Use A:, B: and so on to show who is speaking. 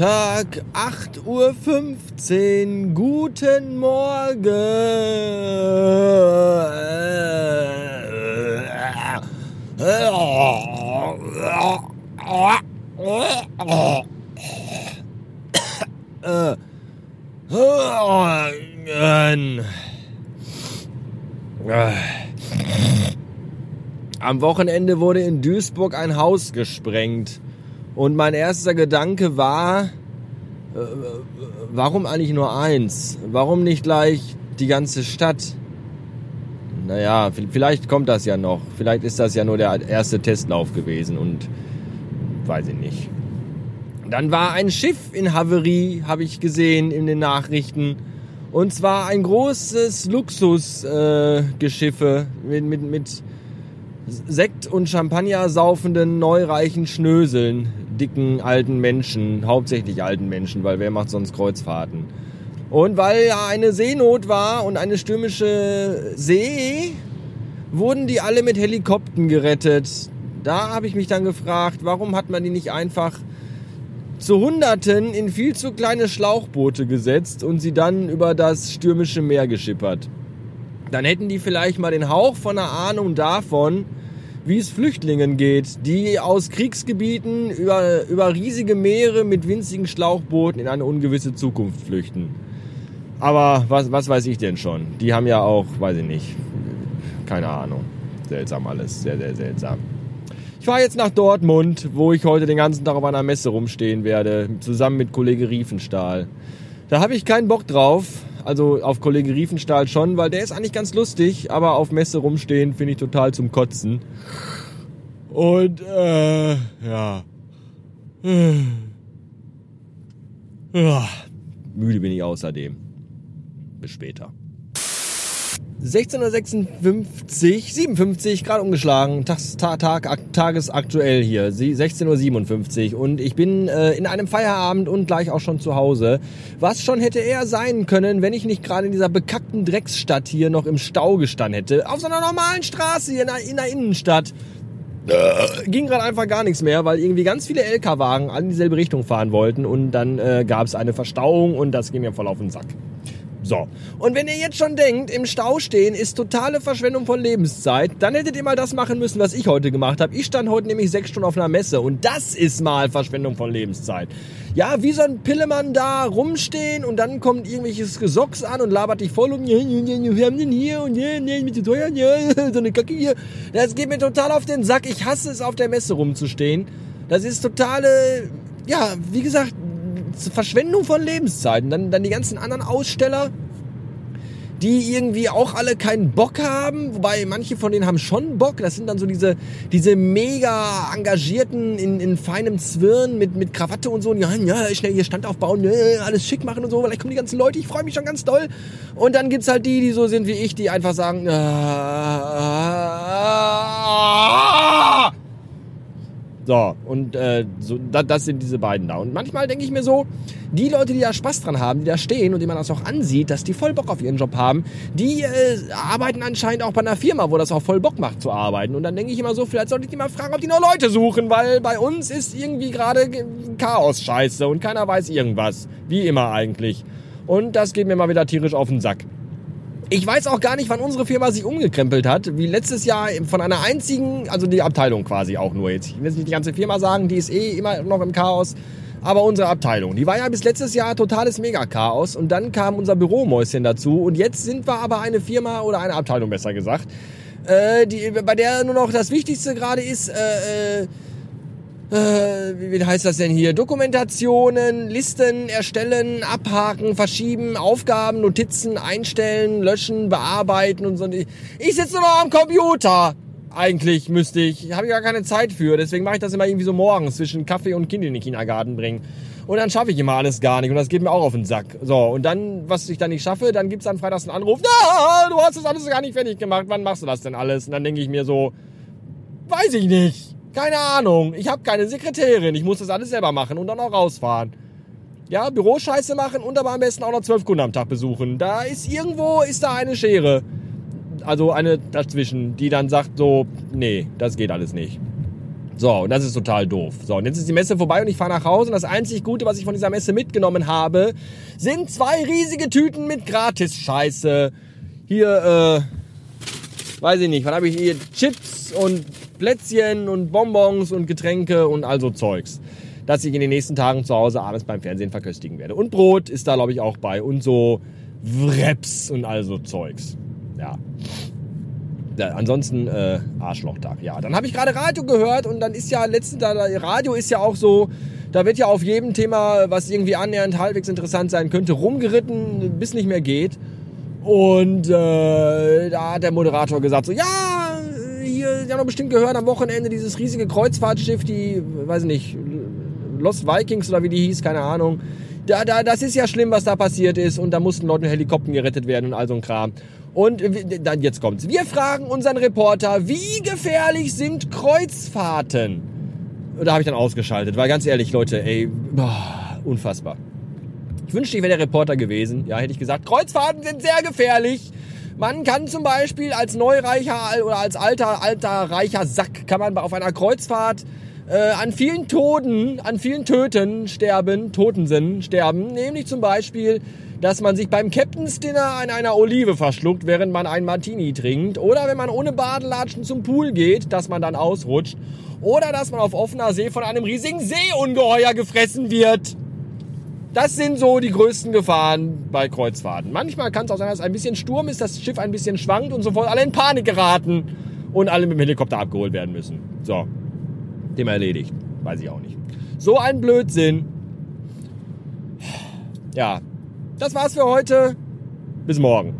A: Montag, 8.15 Uhr. Guten Morgen. Am Wochenende wurde in Duisburg ein Haus gesprengt. Und mein erster Gedanke war, äh, warum eigentlich nur eins? Warum nicht gleich die ganze Stadt? Naja, vielleicht kommt das ja noch. Vielleicht ist das ja nur der erste Testlauf gewesen und weiß ich nicht. Dann war ein Schiff in Haverie, habe ich gesehen in den Nachrichten. Und zwar ein großes Luxusgeschiffe äh, mit, mit, mit Sekt und Champagner saufenden, neureichen Schnöseln, dicken alten Menschen, hauptsächlich alten Menschen, weil wer macht sonst Kreuzfahrten? Und weil ja eine Seenot war und eine stürmische See, wurden die alle mit Helikoptern gerettet. Da habe ich mich dann gefragt, warum hat man die nicht einfach zu Hunderten in viel zu kleine Schlauchboote gesetzt und sie dann über das stürmische Meer geschippert? Dann hätten die vielleicht mal den Hauch von einer Ahnung davon, wie es Flüchtlingen geht, die aus Kriegsgebieten über, über riesige Meere mit winzigen Schlauchbooten in eine ungewisse Zukunft flüchten. Aber was, was weiß ich denn schon? Die haben ja auch, weiß ich nicht, keine Ahnung. Seltsam alles, sehr, sehr seltsam. Ich fahre jetzt nach Dortmund, wo ich heute den ganzen Tag auf einer Messe rumstehen werde, zusammen mit Kollege Riefenstahl. Da habe ich keinen Bock drauf, also auf Kollege Riefenstahl schon, weil der ist eigentlich ganz lustig, aber auf Messe rumstehen finde ich total zum Kotzen. Und äh, ja. ja. Müde bin ich außerdem. Bis später. 16.56 57, gerade umgeschlagen, Tag, Tag, tagesaktuell hier, 16.57 Uhr und ich bin äh, in einem Feierabend und gleich auch schon zu Hause. Was schon hätte eher sein können, wenn ich nicht gerade in dieser bekackten Drecksstadt hier noch im Stau gestanden hätte. Auf so einer normalen Straße hier in der, in der Innenstadt. Äh, ging gerade einfach gar nichts mehr, weil irgendwie ganz viele LKW-Wagen alle in dieselbe Richtung fahren wollten und dann äh, gab es eine Verstauung und das ging mir voll auf den Sack. So. Und wenn ihr jetzt schon denkt, im Stau stehen ist totale Verschwendung von Lebenszeit, dann hättet ihr mal das machen müssen, was ich heute gemacht habe. Ich stand heute nämlich sechs Stunden auf einer Messe und das ist mal Verschwendung von Lebenszeit. Ja, wie so ein Pillemann da rumstehen und dann kommt irgendwelches Gesocks an und labert dich voll um, wir haben den hier und mit teuer, ja, so eine Kacke hier. Das geht mir total auf den Sack. Ich hasse es, auf der Messe rumzustehen. Das ist totale, ja, wie gesagt, Verschwendung von Lebenszeiten. Dann, dann die ganzen anderen Aussteller, die irgendwie auch alle keinen Bock haben, wobei manche von denen haben schon Bock. Das sind dann so diese, diese mega engagierten in, in feinem Zwirn mit, mit Krawatte und so. Und ja, ja, schnell hier Stand aufbauen, ja, alles schick machen und so. Vielleicht kommen die ganzen Leute, ich freue mich schon ganz doll. Und dann gibt's halt die, die so sind wie ich, die einfach sagen, ah, so, und äh, so, da, das sind diese beiden da. Und manchmal denke ich mir so, die Leute, die da Spaß dran haben, die da stehen und die man das auch ansieht, dass die voll Bock auf ihren Job haben, die äh, arbeiten anscheinend auch bei einer Firma, wo das auch voll Bock macht zu arbeiten. Und dann denke ich immer so, vielleicht sollte ich die mal fragen, ob die noch Leute suchen, weil bei uns ist irgendwie gerade Chaos-Scheiße und keiner weiß irgendwas. Wie immer eigentlich. Und das geht mir mal wieder tierisch auf den Sack. Ich weiß auch gar nicht, wann unsere Firma sich umgekrempelt hat. Wie letztes Jahr von einer einzigen, also die Abteilung quasi auch nur jetzt. Ich will jetzt nicht die ganze Firma sagen, die ist eh immer noch im Chaos. Aber unsere Abteilung, die war ja bis letztes Jahr totales Mega-Chaos. Und dann kam unser Büromäuschen dazu. Und jetzt sind wir aber eine Firma oder eine Abteilung besser gesagt, äh, die, bei der nur noch das Wichtigste gerade ist, äh, äh, wie heißt das denn hier? Dokumentationen, Listen erstellen, abhaken, verschieben, Aufgaben, Notizen einstellen, löschen, bearbeiten und so. Ich sitze nur noch am Computer. Eigentlich müsste ich, habe ich gar keine Zeit für. Deswegen mache ich das immer irgendwie so morgens zwischen Kaffee und Kind in den Kindergarten bringen. Und dann schaffe ich immer alles gar nicht und das geht mir auch auf den Sack. So, und dann, was ich dann nicht schaffe, dann gibt's dann freitags einen Anruf. Ja, du hast das alles gar nicht fertig gemacht. Wann machst du das denn alles? Und dann denke ich mir so, weiß ich nicht. Keine Ahnung. Ich habe keine Sekretärin. Ich muss das alles selber machen und dann auch rausfahren. Ja, Büroscheiße machen und aber am besten auch noch zwölf Kunden am Tag besuchen. Da ist irgendwo, ist da eine Schere. Also eine dazwischen, die dann sagt so, nee, das geht alles nicht. So, und das ist total doof. So, und jetzt ist die Messe vorbei und ich fahre nach Hause und das einzig Gute, was ich von dieser Messe mitgenommen habe, sind zwei riesige Tüten mit Gratis-Scheiße. Hier, äh, weiß ich nicht, was habe ich hier? Chips und Plätzchen und Bonbons und Getränke und also Zeugs. Das ich in den nächsten Tagen zu Hause abends beim Fernsehen verköstigen werde. Und Brot ist da, glaube ich, auch bei. Und so Wreps und also Zeugs. Ja ja, ansonsten äh, Arschlochtag. Ja, dann habe ich gerade Radio gehört und dann ist ja letztens, Radio ist ja auch so, da wird ja auf jedem Thema, was irgendwie annähernd halbwegs interessant sein könnte, rumgeritten, bis nicht mehr geht. Und äh, da hat der Moderator gesagt so, ja, Sie haben bestimmt gehört am Wochenende dieses riesige Kreuzfahrtschiff, die, weiß ich nicht, Lost Vikings oder wie die hieß, keine Ahnung. Da, da, das ist ja schlimm, was da passiert ist und da mussten Leute mit Helikoptern gerettet werden und all so ein Kram. Und dann jetzt kommt's. Wir fragen unseren Reporter, wie gefährlich sind Kreuzfahrten? Da habe ich dann ausgeschaltet, weil ganz ehrlich, Leute, ey, boah, unfassbar. Ich wünschte, ich wäre der Reporter gewesen. Ja, hätte ich gesagt, Kreuzfahrten sind sehr gefährlich. Man kann zum Beispiel als Neureicher oder als alter, alter reicher Sack kann man auf einer Kreuzfahrt äh, an vielen Toten, an vielen Töten sterben, Toten sind, sterben. Nämlich zum Beispiel dass man sich beim Captain's Dinner an einer Olive verschluckt, während man einen Martini trinkt. Oder wenn man ohne Badelatschen zum Pool geht, dass man dann ausrutscht. Oder dass man auf offener See von einem riesigen Seeungeheuer gefressen wird. Das sind so die größten Gefahren bei Kreuzfahrten. Manchmal kann es auch sein, dass ein bisschen Sturm ist, das Schiff ein bisschen schwankt und sofort alle in Panik geraten und alle mit dem Helikopter abgeholt werden müssen. So, Thema erledigt. Weiß ich auch nicht. So ein Blödsinn. Ja, das war's für heute. Bis morgen.